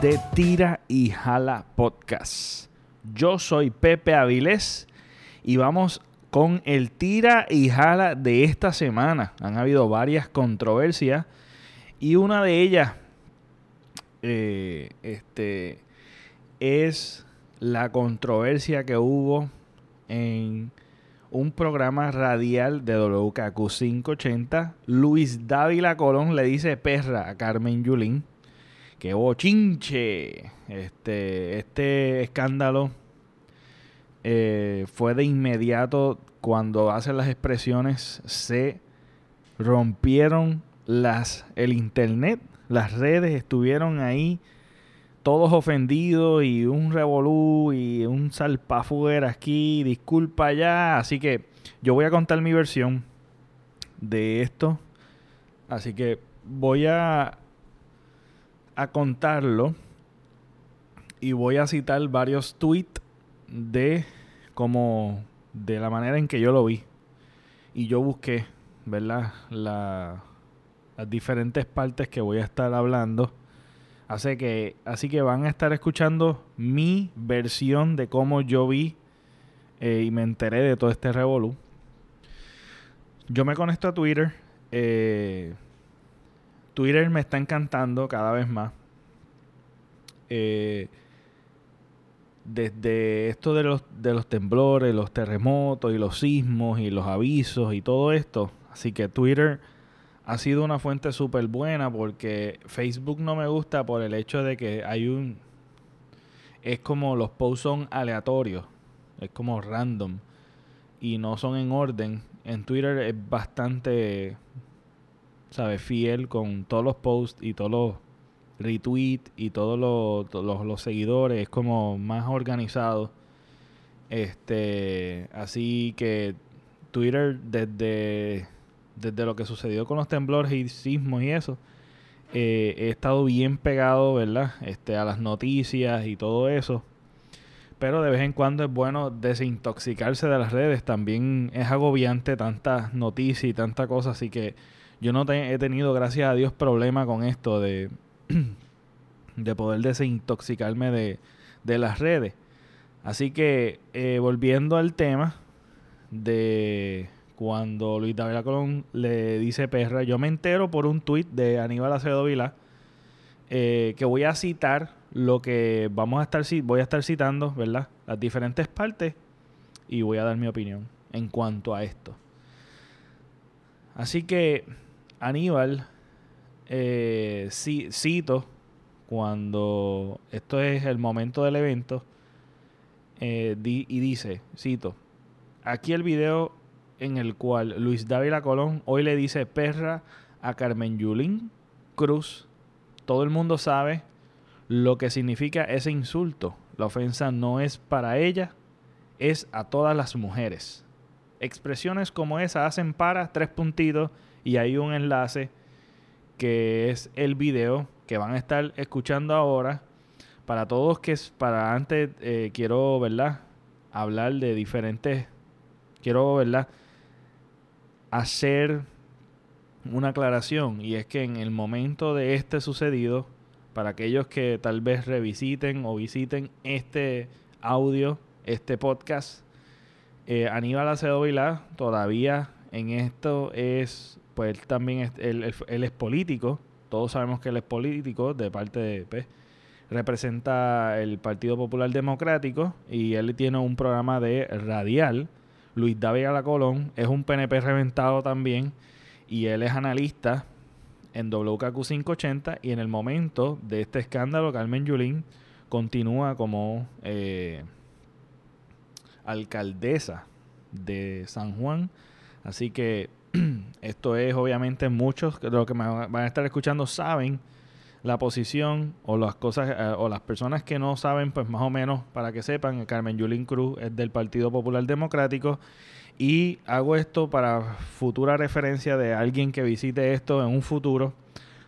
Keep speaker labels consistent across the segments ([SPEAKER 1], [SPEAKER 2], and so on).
[SPEAKER 1] de Tira y Jala Podcast. Yo soy Pepe Avilés y vamos con el Tira y Jala de esta semana. Han habido varias controversias y una de ellas eh, este, es la controversia que hubo en un programa radial de WKQ 580. Luis Dávila Colón le dice perra a Carmen Yulín. ¡Qué bochinche! Este, este escándalo eh, fue de inmediato cuando hacen las expresiones. Se rompieron las, el internet, las redes estuvieron ahí todos ofendidos y un revolú y un salpafuera aquí, disculpa ya. Así que yo voy a contar mi versión de esto. Así que voy a, a contarlo y voy a citar varios tweets de como de la manera en que yo lo vi. Y yo busqué, ¿verdad? La, las diferentes partes que voy a estar hablando Así que, así que van a estar escuchando mi versión de cómo yo vi eh, y me enteré de todo este revolú. Yo me conecto a Twitter. Eh, Twitter me está encantando cada vez más. Eh, desde esto de los, de los temblores, los terremotos y los sismos y los avisos y todo esto. Así que Twitter ha sido una fuente súper buena porque Facebook no me gusta por el hecho de que hay un... Es como los posts son aleatorios, es como random y no son en orden. En Twitter es bastante, ¿sabes? Fiel con todos los posts y todos los retweets y todos los, los, seguidores. Es como más organizado. Este, así que Twitter desde desde lo que sucedió con los temblores y sismos y eso, eh, he estado bien pegado, ¿verdad? Este, a las noticias y todo eso. Pero de vez en cuando es bueno desintoxicarse de las redes. También es agobiante tantas noticias y tanta cosa. Así que yo no he tenido, gracias a Dios, problema con esto de, de poder desintoxicarme de, de las redes. Así que eh, volviendo al tema de cuando Luis David Colón le dice perra, yo me entero por un tuit de Aníbal Acevedo Vila eh, que voy a citar lo que vamos a estar voy a estar citando, ¿verdad? Las diferentes partes y voy a dar mi opinión en cuanto a esto. Así que Aníbal eh, cito cuando esto es el momento del evento eh, y dice, cito, aquí el video en el cual Luis Dávila Colón hoy le dice perra a Carmen Yulín Cruz. Todo el mundo sabe lo que significa ese insulto. La ofensa no es para ella, es a todas las mujeres. Expresiones como esa hacen para tres puntitos y hay un enlace que es el video que van a estar escuchando ahora. Para todos que es, para antes eh, quiero, ¿verdad? Hablar de diferentes, quiero, ¿verdad? hacer una aclaración y es que en el momento de este sucedido, para aquellos que tal vez revisiten o visiten este audio, este podcast, eh, Aníbal Acedo Vilá todavía en esto es, pues también él, es político, todos sabemos que él es político de parte de, pues, representa el Partido Popular Democrático y él tiene un programa de radial. Luis David Colón es un PNP reventado también y él es analista en WKQ 580 y en el momento de este escándalo Carmen Yulín continúa como eh, alcaldesa de San Juan. Así que esto es obviamente muchos de los que me van a estar escuchando saben la posición o las cosas eh, o las personas que no saben, pues más o menos para que sepan, Carmen Yulín Cruz es del Partido Popular Democrático y hago esto para futura referencia de alguien que visite esto en un futuro.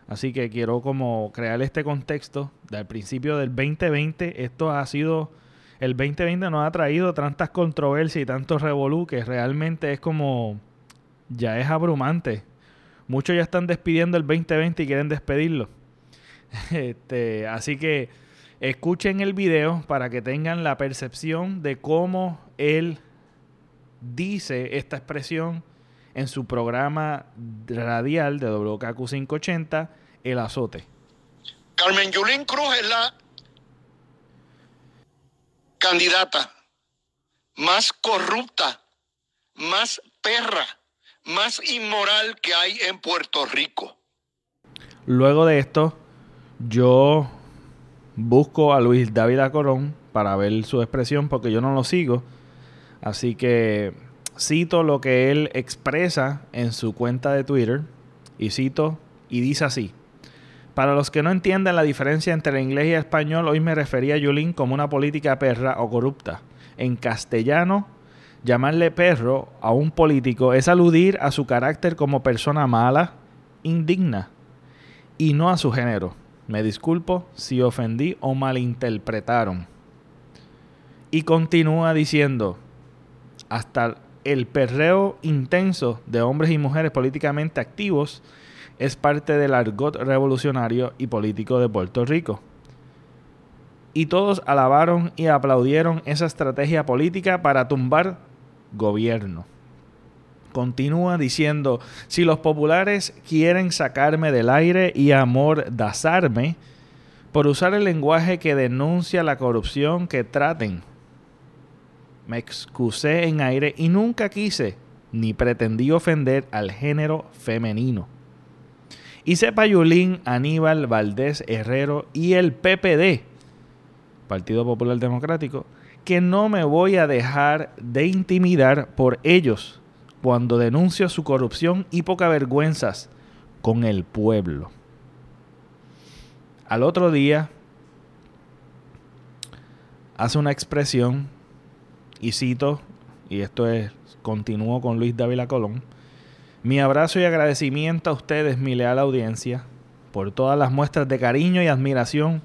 [SPEAKER 1] Así que quiero como crear este contexto del principio del 2020. Esto ha sido, el 2020 nos ha traído tantas controversias y tantos revolú que realmente es como, ya es abrumante Muchos ya están despidiendo el 2020 y quieren despedirlo. Este, así que escuchen el video para que tengan la percepción de cómo él dice esta expresión en su programa radial de WKQ 580, El Azote.
[SPEAKER 2] Carmen Yulín Cruz es la candidata más corrupta, más perra, más inmoral que hay en Puerto Rico.
[SPEAKER 1] Luego de esto, yo busco a Luis David Corón para ver su expresión porque yo no lo sigo. Así que cito lo que él expresa en su cuenta de Twitter y cito y dice así. Para los que no entiendan la diferencia entre el inglés y el español, hoy me refería a Yulín como una política perra o corrupta. En castellano, llamarle perro a un político es aludir a su carácter como persona mala, indigna, y no a su género. Me disculpo si ofendí o malinterpretaron. Y continúa diciendo, hasta el perreo intenso de hombres y mujeres políticamente activos es parte del argot revolucionario y político de Puerto Rico. Y todos alabaron y aplaudieron esa estrategia política para tumbar gobierno. Continúa diciendo, si los populares quieren sacarme del aire y amordazarme por usar el lenguaje que denuncia la corrupción que traten, me excusé en aire y nunca quise ni pretendí ofender al género femenino. Y sepa Yulín, Aníbal, Valdés, Herrero y el PPD, Partido Popular Democrático, que no me voy a dejar de intimidar por ellos cuando denuncio su corrupción y poca vergüenzas con el pueblo. Al otro día hace una expresión y cito, y esto es, continúo con Luis Dávila Colón, mi abrazo y agradecimiento a ustedes, mi leal audiencia, por todas las muestras de cariño y admiración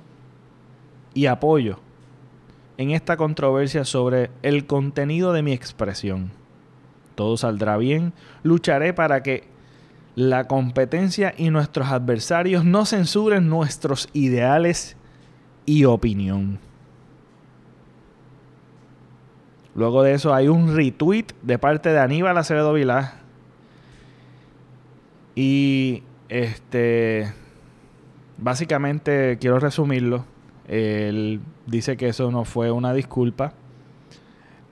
[SPEAKER 1] y apoyo en esta controversia sobre el contenido de mi expresión. Todo saldrá bien, lucharé para que la competencia y nuestros adversarios no censuren nuestros ideales y opinión. Luego de eso hay un retweet de parte de Aníbal Acevedo Vilá. Y este básicamente quiero resumirlo. Él dice que eso no fue una disculpa.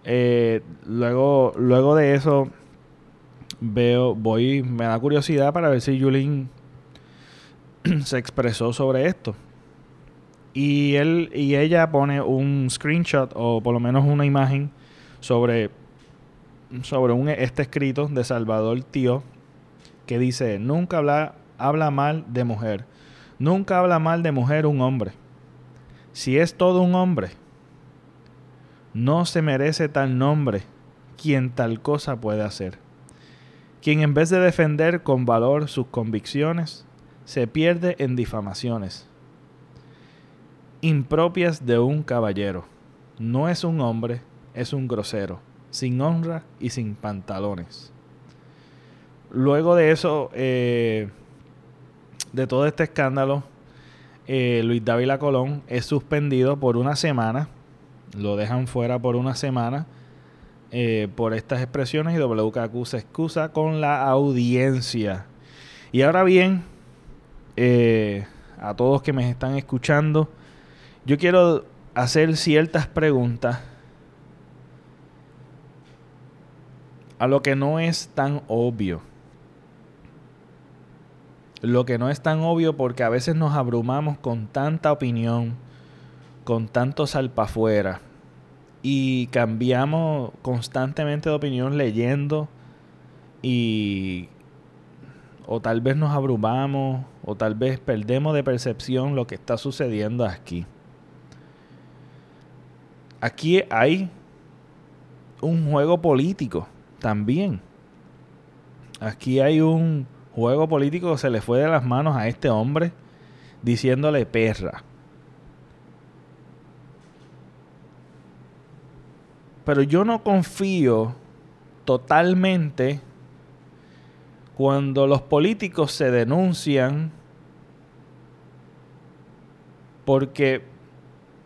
[SPEAKER 1] Eh, luego, luego de eso veo, voy, me da curiosidad para ver si Yulín se expresó sobre esto. Y él y ella pone un screenshot o por lo menos una imagen sobre, sobre un, este escrito de Salvador Tío que dice, nunca habla, habla mal de mujer, nunca habla mal de mujer un hombre. Si es todo un hombre, no se merece tal nombre quien tal cosa puede hacer. Quien en vez de defender con valor sus convicciones, se pierde en difamaciones impropias de un caballero. No es un hombre, es un grosero, sin honra y sin pantalones. Luego de eso, eh, de todo este escándalo, eh, Luis Dávila Colón es suspendido por una semana. Lo dejan fuera por una semana eh, por estas expresiones y WKQ se excusa con la audiencia. Y ahora bien, a todos que me están escuchando, yo quiero hacer ciertas preguntas a lo que no es tan obvio. Lo que no es tan obvio porque a veces nos abrumamos con tanta opinión, con tanto salpafuera y cambiamos constantemente de opinión leyendo y o tal vez nos abrumamos o tal vez perdemos de percepción lo que está sucediendo aquí. Aquí hay un juego político también. Aquí hay un juego político se le fue de las manos a este hombre diciéndole perra. Pero yo no confío totalmente cuando los políticos se denuncian porque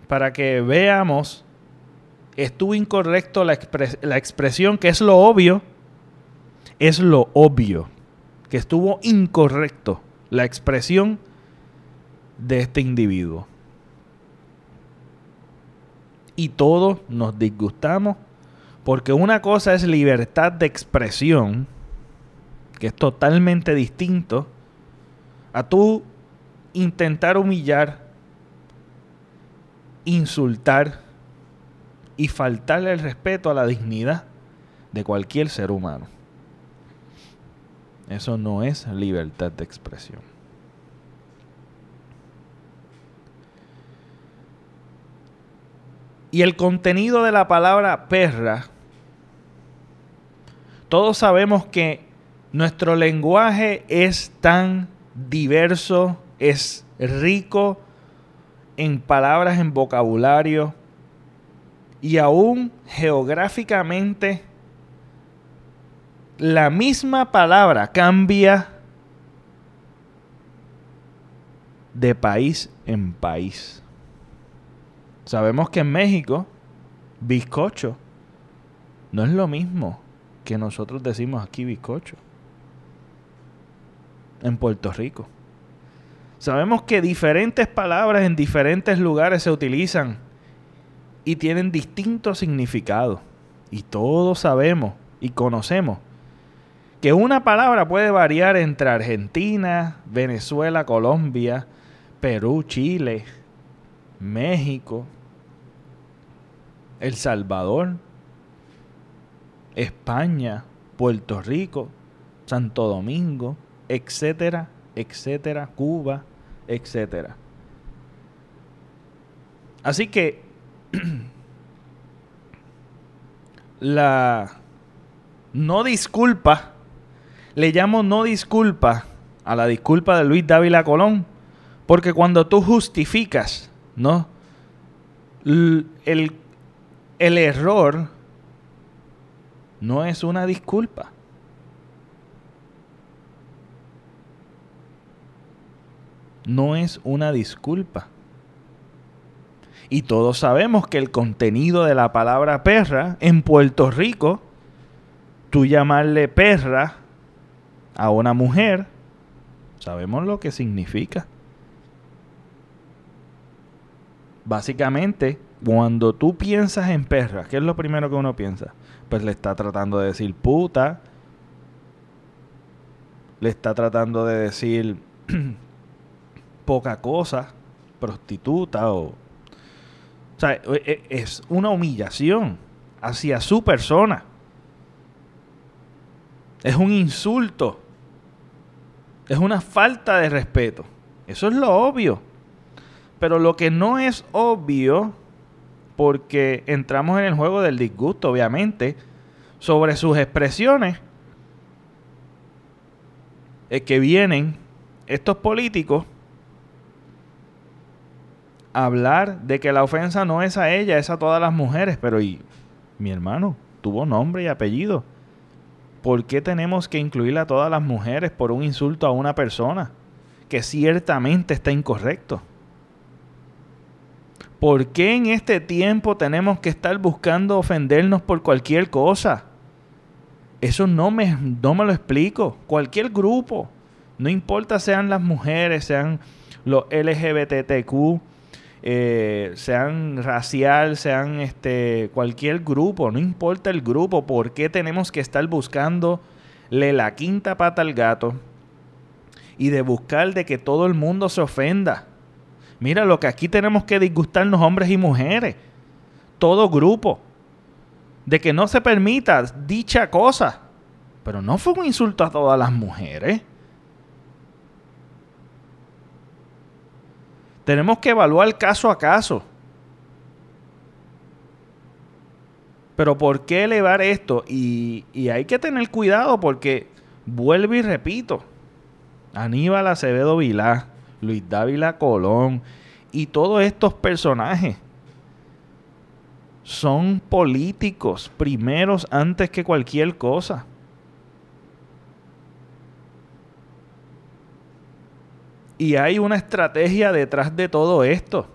[SPEAKER 1] para que veamos, estuvo incorrecto la, la expresión, que es lo obvio, es lo obvio, que estuvo incorrecto la expresión de este individuo. Y todos nos disgustamos porque una cosa es libertad de expresión, que es totalmente distinto a tú intentar humillar insultar y faltarle el respeto a la dignidad de cualquier ser humano. Eso no es libertad de expresión. Y el contenido de la palabra perra, todos sabemos que nuestro lenguaje es tan diverso, es rico, en palabras, en vocabulario y aún geográficamente la misma palabra cambia de país en país. Sabemos que en México, bizcocho no es lo mismo que nosotros decimos aquí bizcocho. En Puerto Rico. Sabemos que diferentes palabras en diferentes lugares se utilizan y tienen distintos significados. Y todos sabemos y conocemos que una palabra puede variar entre Argentina, Venezuela, Colombia, Perú, Chile, México, El Salvador, España, Puerto Rico, Santo Domingo, etcétera, etcétera, Cuba, etcétera. Así que la no disculpa, le llamo no disculpa a la disculpa de Luis Dávila Colón, porque cuando tú justificas, ¿no? el, el error no es una disculpa. no es una disculpa. Y todos sabemos que el contenido de la palabra perra en Puerto Rico, tú llamarle perra a una mujer, sabemos lo que significa. Básicamente, cuando tú piensas en perra, ¿qué es lo primero que uno piensa? Pues le está tratando de decir puta, le está tratando de decir poca cosa, prostituta o... O sea, e, e, es una humillación hacia su persona. Es un insulto. Es una falta de respeto. Eso es lo obvio. Pero lo que no es obvio, porque entramos en el juego del disgusto, obviamente, sobre sus expresiones, es que vienen estos políticos hablar de que la ofensa no es a ella, es a todas las mujeres. Pero y mi hermano tuvo nombre y apellido. ¿Por qué tenemos que incluir a todas las mujeres por un insulto a una persona que ciertamente está incorrecto? ¿Por qué en este tiempo tenemos que estar buscando ofendernos por cualquier cosa? Eso no me, no me lo explico. Cualquier grupo, no importa sean las mujeres, sean los LGBTQ, eh, sean racial, sean este, cualquier grupo, no importa el grupo, ¿por qué tenemos que estar buscándole la quinta pata al gato y de buscar de que todo el mundo se ofenda? Mira, lo que aquí tenemos que disgustarnos hombres y mujeres, todo grupo, de que no se permita dicha cosa. Pero no fue un insulto a todas las mujeres. Tenemos que evaluar caso a caso. Pero ¿por qué elevar esto? Y, hay que tener cuidado porque, vuelvo y repito, Aníbal Acevedo Vilá, Luis Dávila Colón y todos estos personajes son políticos primeros antes que cualquier cosa. Y hay una estrategia detrás de todo esto.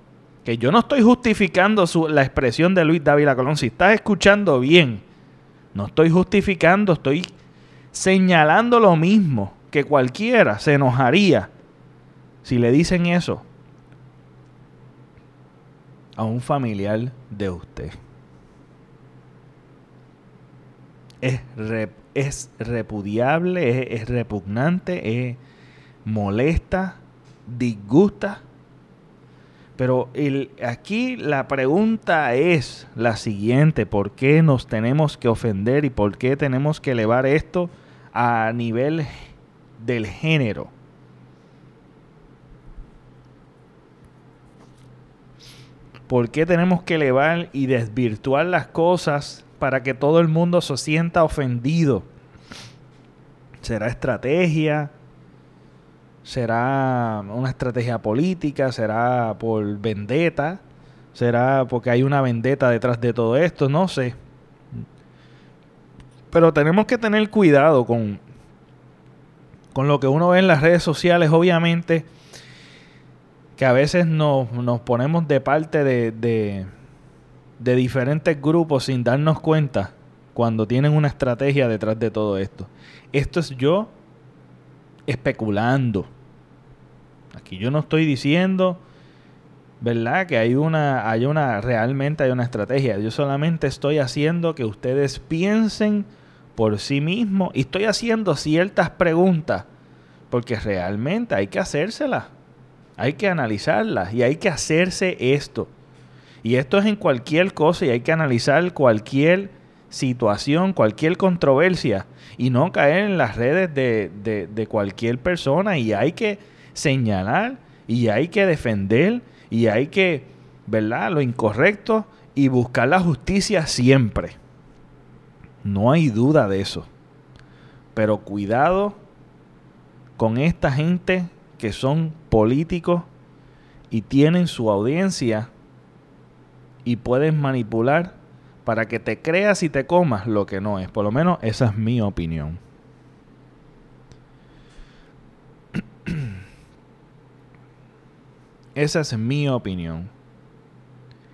[SPEAKER 1] Que yo no estoy justificando la expresión de Luis Dávila Colón. Si estás escuchando bien, no estoy justificando, estoy señalando lo mismo que cualquiera se enojaría si le dicen eso a un familiar de usted. Es, es repudiable, es, repugnante, es molesta, disgusta. Pero el, aquí la pregunta es la siguiente, ¿por qué nos tenemos que ofender y por qué tenemos que elevar esto a nivel del género? ¿Por qué tenemos que elevar y desvirtuar las cosas para que todo el mundo se sienta ofendido? ¿Será estrategia? ¿Será una estrategia política? ¿Será por vendetta? ¿Será porque hay una vendetta detrás de todo esto? No sé. Pero tenemos que tener cuidado con, con lo que uno ve en las redes sociales, obviamente que a veces nos, ponemos de parte de, de, diferentes grupos sin darnos cuenta cuando tienen una estrategia detrás de todo esto. Esto es yo especulando. Aquí yo no estoy diciendo, ¿verdad? Que hay una, hay una, realmente hay una estrategia. Yo solamente estoy haciendo que ustedes piensen por sí mismos y estoy haciendo ciertas preguntas porque realmente hay que hacérselas. Hay que analizarlas y hay que hacerse esto. Y esto es en cualquier cosa y hay que analizar cualquier situación, cualquier controversia y no caer en las redes de, cualquier persona y hay que señalar y hay que defender y hay que, ¿verdad? Lo incorrecto y buscar la justicia siempre. No hay duda de eso. Pero cuidado con esta gente que son políticos y tienen su audiencia y pueden manipular para que te creas y te comas lo que no es. Por lo menos esa es mi opinión. esa es mi opinión.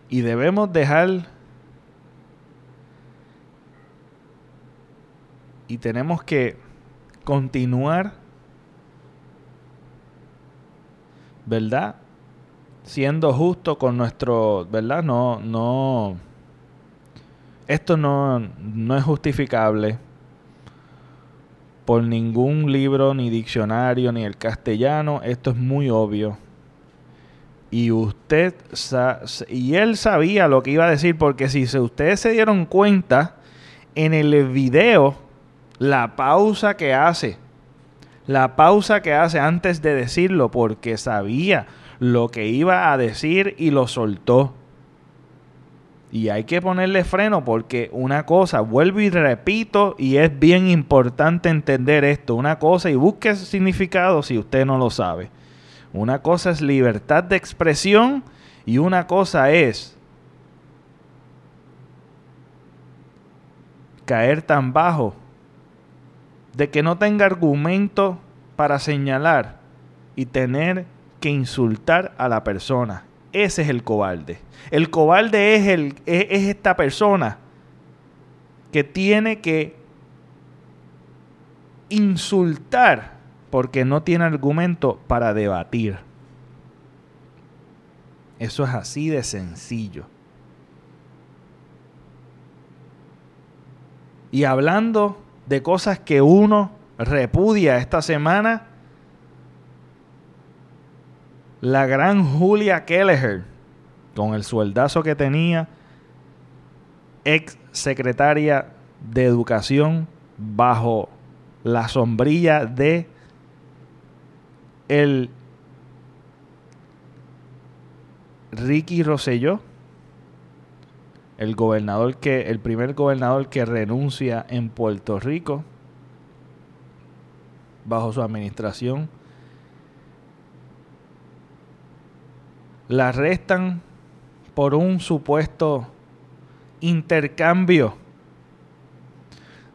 [SPEAKER 1] Y debemos dejar y tenemos que continuar ¿verdad? Siendo justo con nuestro, ¿verdad? No, no, esto no, no es justificable por ningún libro, ni diccionario, ni el castellano. Esto es muy obvio. Y usted, y él sabía lo que iba a decir, porque si ustedes se dieron cuenta, en el video, la pausa que hace la pausa que hace antes de decirlo porque sabía lo que iba a decir y lo soltó. Y hay que ponerle freno porque una cosa, vuelvo y repito, y es bien importante entender esto, una cosa, y busque significado si usted no lo sabe. Una cosa es libertad de expresión y una cosa es caer tan bajo de que no tenga argumento para señalar y tener que insultar a la persona. Ese es el cobarde. El cobarde es, el, es, esta persona que tiene que insultar porque no tiene argumento para debatir. Eso es así de sencillo. Y hablando de cosas que uno repudia esta semana, la gran Julia Kelleher, con el sueldazo que tenía, ex secretaria de Educación bajo la sombrilla de el Ricky Rosselló, el gobernador que, el primer gobernador que renuncia en Puerto Rico bajo su administración. La arrestan por un supuesto intercambio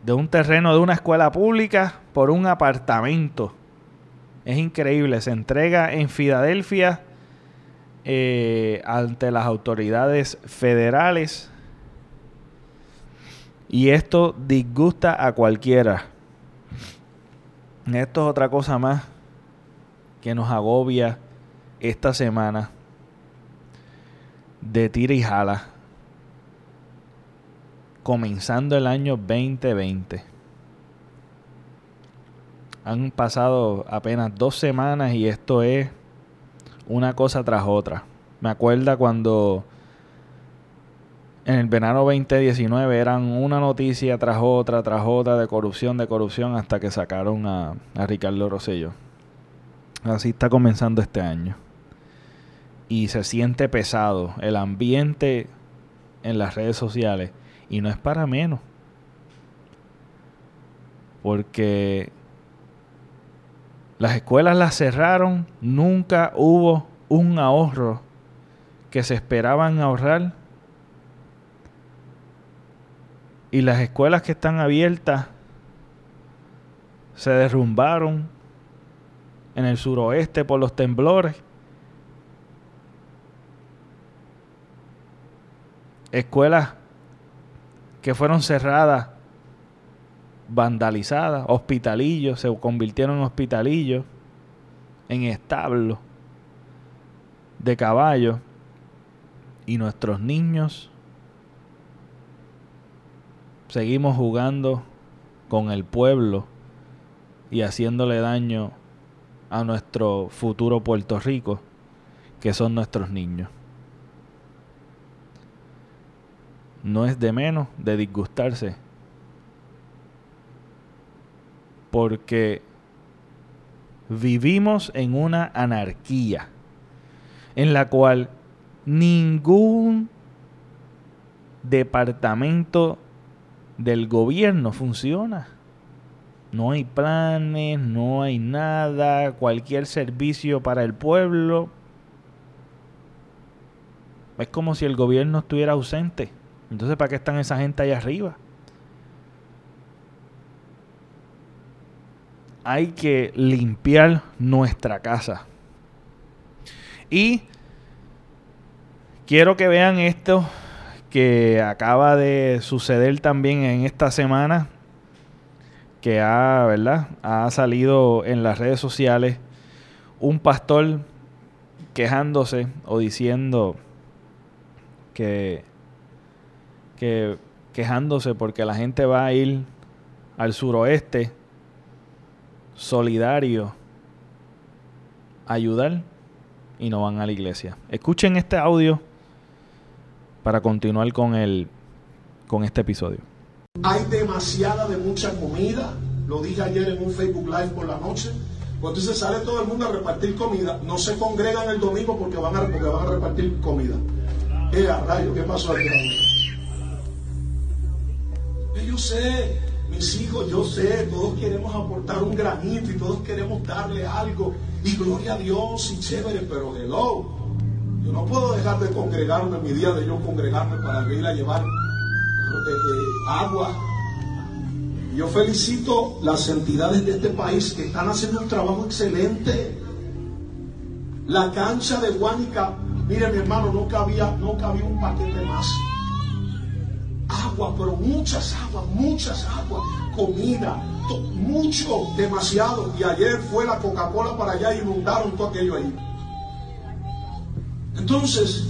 [SPEAKER 1] de un terreno de una escuela pública por un apartamento Es increíble. Se entrega en Filadelfia eh, ante las autoridades federales. Y esto disgusta a cualquiera. Esto es otra cosa más que nos agobia esta semana de tira y jala, comenzando el año 2020. Han pasado apenas dos semanas y esto es una cosa tras otra. Me acuerda cuando en el verano 2019 eran una noticia tras otra, tras otra de corrupción, de corrupción, hasta que sacaron a, a Ricardo Rosello. Así está comenzando este año. Y se siente pesado el ambiente en las redes sociales. Y no es para menos. Porque las escuelas las cerraron, nunca hubo un ahorro que se esperaban ahorrar. Y las escuelas que están abiertas se derrumbaron en el suroeste por los temblores. Escuelas que fueron cerradas, vandalizadas, hospitalillos, se convirtieron en hospitalillos, en establos de caballos. Y nuestros niños seguimos jugando con el pueblo y haciéndole daño a nuestro futuro Puerto Rico, que son nuestros niños. No es de menos de disgustarse, porque vivimos en una anarquía en la cual ningún departamento del gobierno funciona. No hay planes, no hay nada, cualquier servicio para el pueblo. Es como si el gobierno estuviera ausente. Entonces, ¿para qué están esa gente allá arriba? Hay que limpiar nuestra casa. Y quiero que vean esto que acaba de suceder también en esta semana que ha, ¿verdad? ha salido en las redes sociales un pastor quejándose o diciendo que, que quejándose porque la gente va a ir al suroeste solidario ayudar y no van a la iglesia. Escuchen este audio para continuar con el con este episodio.
[SPEAKER 3] Hay demasiada de mucha comida. Lo dije ayer en un Facebook Live por la noche. Se sale todo el mundo a repartir comida, no se congregan el domingo porque van a, porque van a repartir comida. Eh, rayo, ¿qué pasó aquí? Yo sé, mis hijos, yo sé, todos queremos aportar un granito y todos queremos darle algo. Y gloria a Dios y chévere, pero hello. Yo no puedo dejar de congregarme mi día de yo congregarme para ir a llevar agua. Yo felicito las entidades de este país que están haciendo un trabajo excelente. La cancha de Guánica, mire mi hermano, no cabía, no cabía un paquete más. Agua, pero muchas aguas, muchas aguas, comida, mucho, demasiado. Y ayer fue la Coca-Cola para allá y inundaron todo aquello ahí. Entonces,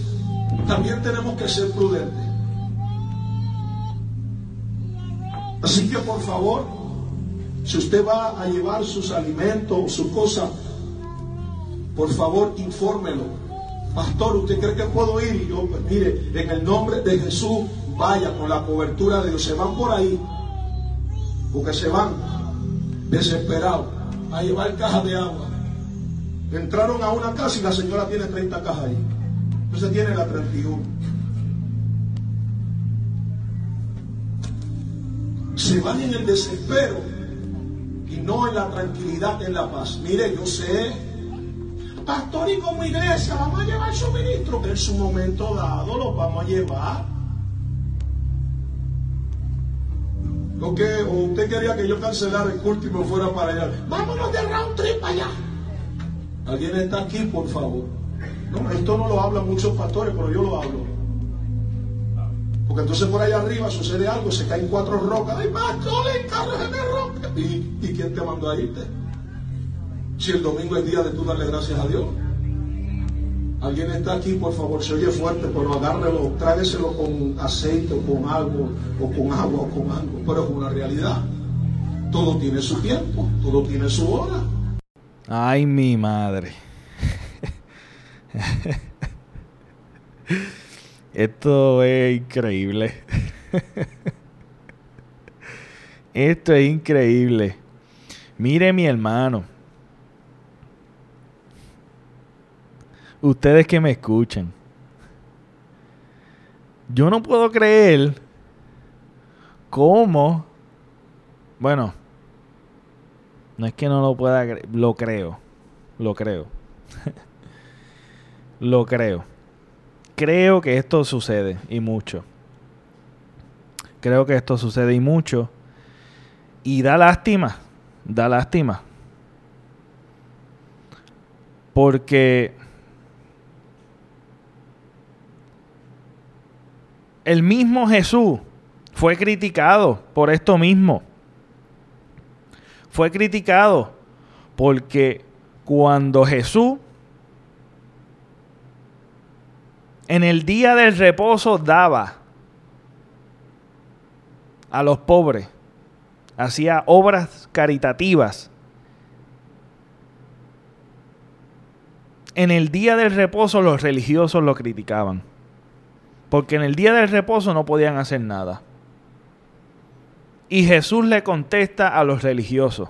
[SPEAKER 3] también tenemos que ser prudentes. Así que por favor, si usted va a llevar sus alimentos o su cosa, por favor infórmelo. Pastor, ¿usted cree que puedo ir? Y yo, pues mire, en el nombre de Jesús, vaya con la cobertura de Dios. Se van por ahí, porque se van desesperados a llevar cajas de agua. Entraron a una casa y la señora tiene 30 cajas ahí. Entonces tiene la 31. se van en el desespero y no en la tranquilidad, en la paz. Mire, yo sé, pastor y como iglesia, vamos a llevar suministro, que en su momento dado los vamos a llevar. ¿O, que, ¿O usted quería que yo cancelara el culto y me fuera para allá? Vámonos de round trip allá. ¿Alguien está aquí, por favor? No, esto no lo hablan muchos pastores, pero yo lo hablo. Porque entonces por allá arriba sucede algo, se caen cuatro rocas. ¡Ay, pastor, el carro se me rompe! ¿Y, ¿Y quién te mandó a irte? Si el domingo es día de tú darle gracias a Dios. Alguien está aquí, por favor, se oye fuerte, pero agárrelo, trágueselo con aceite o con algo, o con agua o con algo. Pero es una realidad. Todo tiene su tiempo, todo tiene su hora.
[SPEAKER 1] Ay, mi madre. Esto es increíble. Esto es increíble. Mire mi hermano. Ustedes que me escuchan. Yo no puedo creer cómo... Bueno, no es que no lo pueda creer, lo creo. Lo creo. lo creo. Creo que esto sucede y mucho. Creo que esto sucede y mucho. Y da lástima. Da lástima. Porque el mismo Jesús fue criticado por esto mismo fue criticado porque cuando Jesús en el día del reposo daba a los pobres, hacía obras caritativas. En el día del reposo los religiosos lo criticaban, porque en el día del reposo no podían hacer nada. Y Jesús le contesta a los religiosos.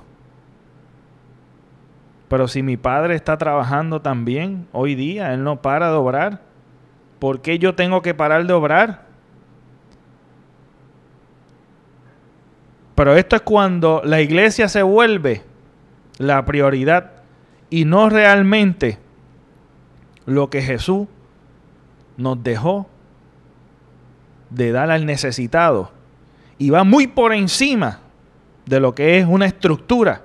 [SPEAKER 1] Pero si mi padre está trabajando también hoy día, él no para de obrar. ¿Por qué yo tengo que parar de obrar? Pero esto es cuando la iglesia se vuelve la prioridad y no realmente lo que Jesús nos dejó de dar al necesitado y va muy por encima de lo que es una estructura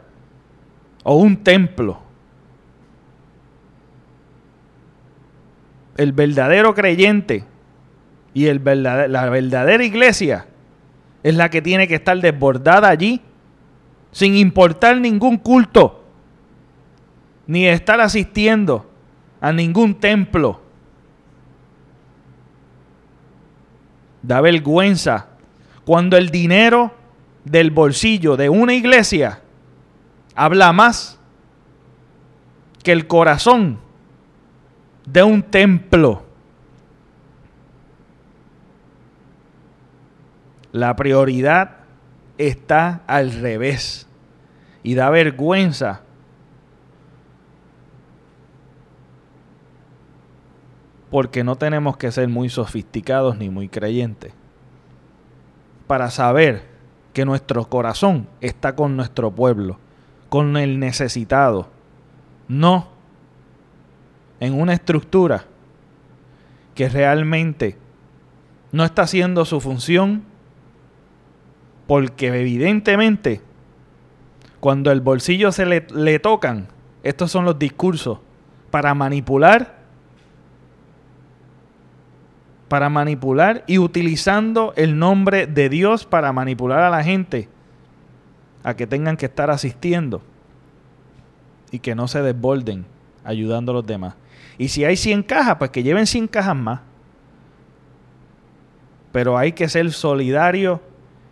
[SPEAKER 1] o un templo. El verdadero creyente y el la verdadera iglesia es la que tiene que estar desbordada allí sin importar ningún culto ni estar asistiendo a ningún templo. Da vergüenza cuando el dinero del bolsillo de una iglesia habla más que el corazón de un templo. La prioridad está al revés y da vergüenza porque no tenemos que ser muy sofisticados ni muy creyentes para saber que nuestro corazón está con nuestro pueblo, con el necesitado, no en una estructura que realmente no está haciendo su función porque evidentemente cuando el bolsillo se le, le tocan, estos son los discursos para manipular para manipular y utilizando el nombre de Dios para manipular a la gente a que tengan que estar asistiendo y que no se desborden ayudando a los demás. Y si hay 100 cajas, pues que lleven 100 cajas más. Pero hay que ser solidario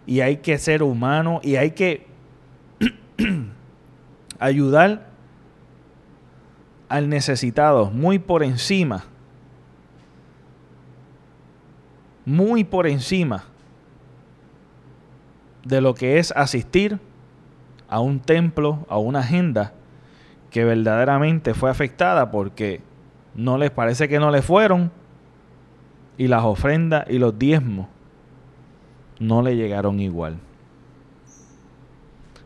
[SPEAKER 1] y hay que ser humano y hay que ayudar al necesitado muy por encima muy por encima de lo que es asistir a un templo, a una agenda que verdaderamente fue afectada porque no les parece que no le fueron y las ofrendas y los diezmos no le llegaron igual.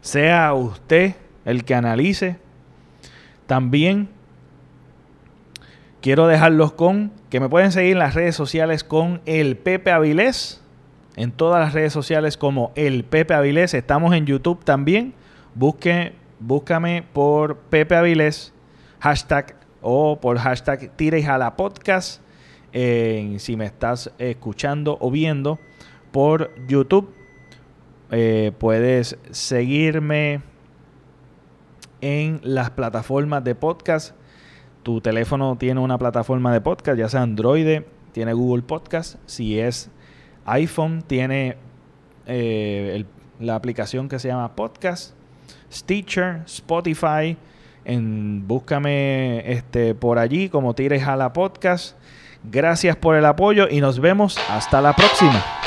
[SPEAKER 1] Sea usted el que analice, también quiero dejarlos con que me pueden seguir en las redes sociales con el Pepe Avilés. En todas las redes sociales como el Pepe Avilés. Estamos en YouTube también. Busque, búscame por Pepe Avilés hashtag o por hashtag Tira y Jala Podcast. Si me estás escuchando o viendo por YouTube, eh, puedes seguirme en las plataformas de podcast. Tu teléfono tiene una plataforma de podcast, ya sea Android, tiene Google Podcast. Si es iPhone, tiene eh, la aplicación que se llama Podcast, Stitcher, Spotify. En, búscame este, por allí como Tires a la Podcast. Gracias por el apoyo y nos vemos hasta la próxima.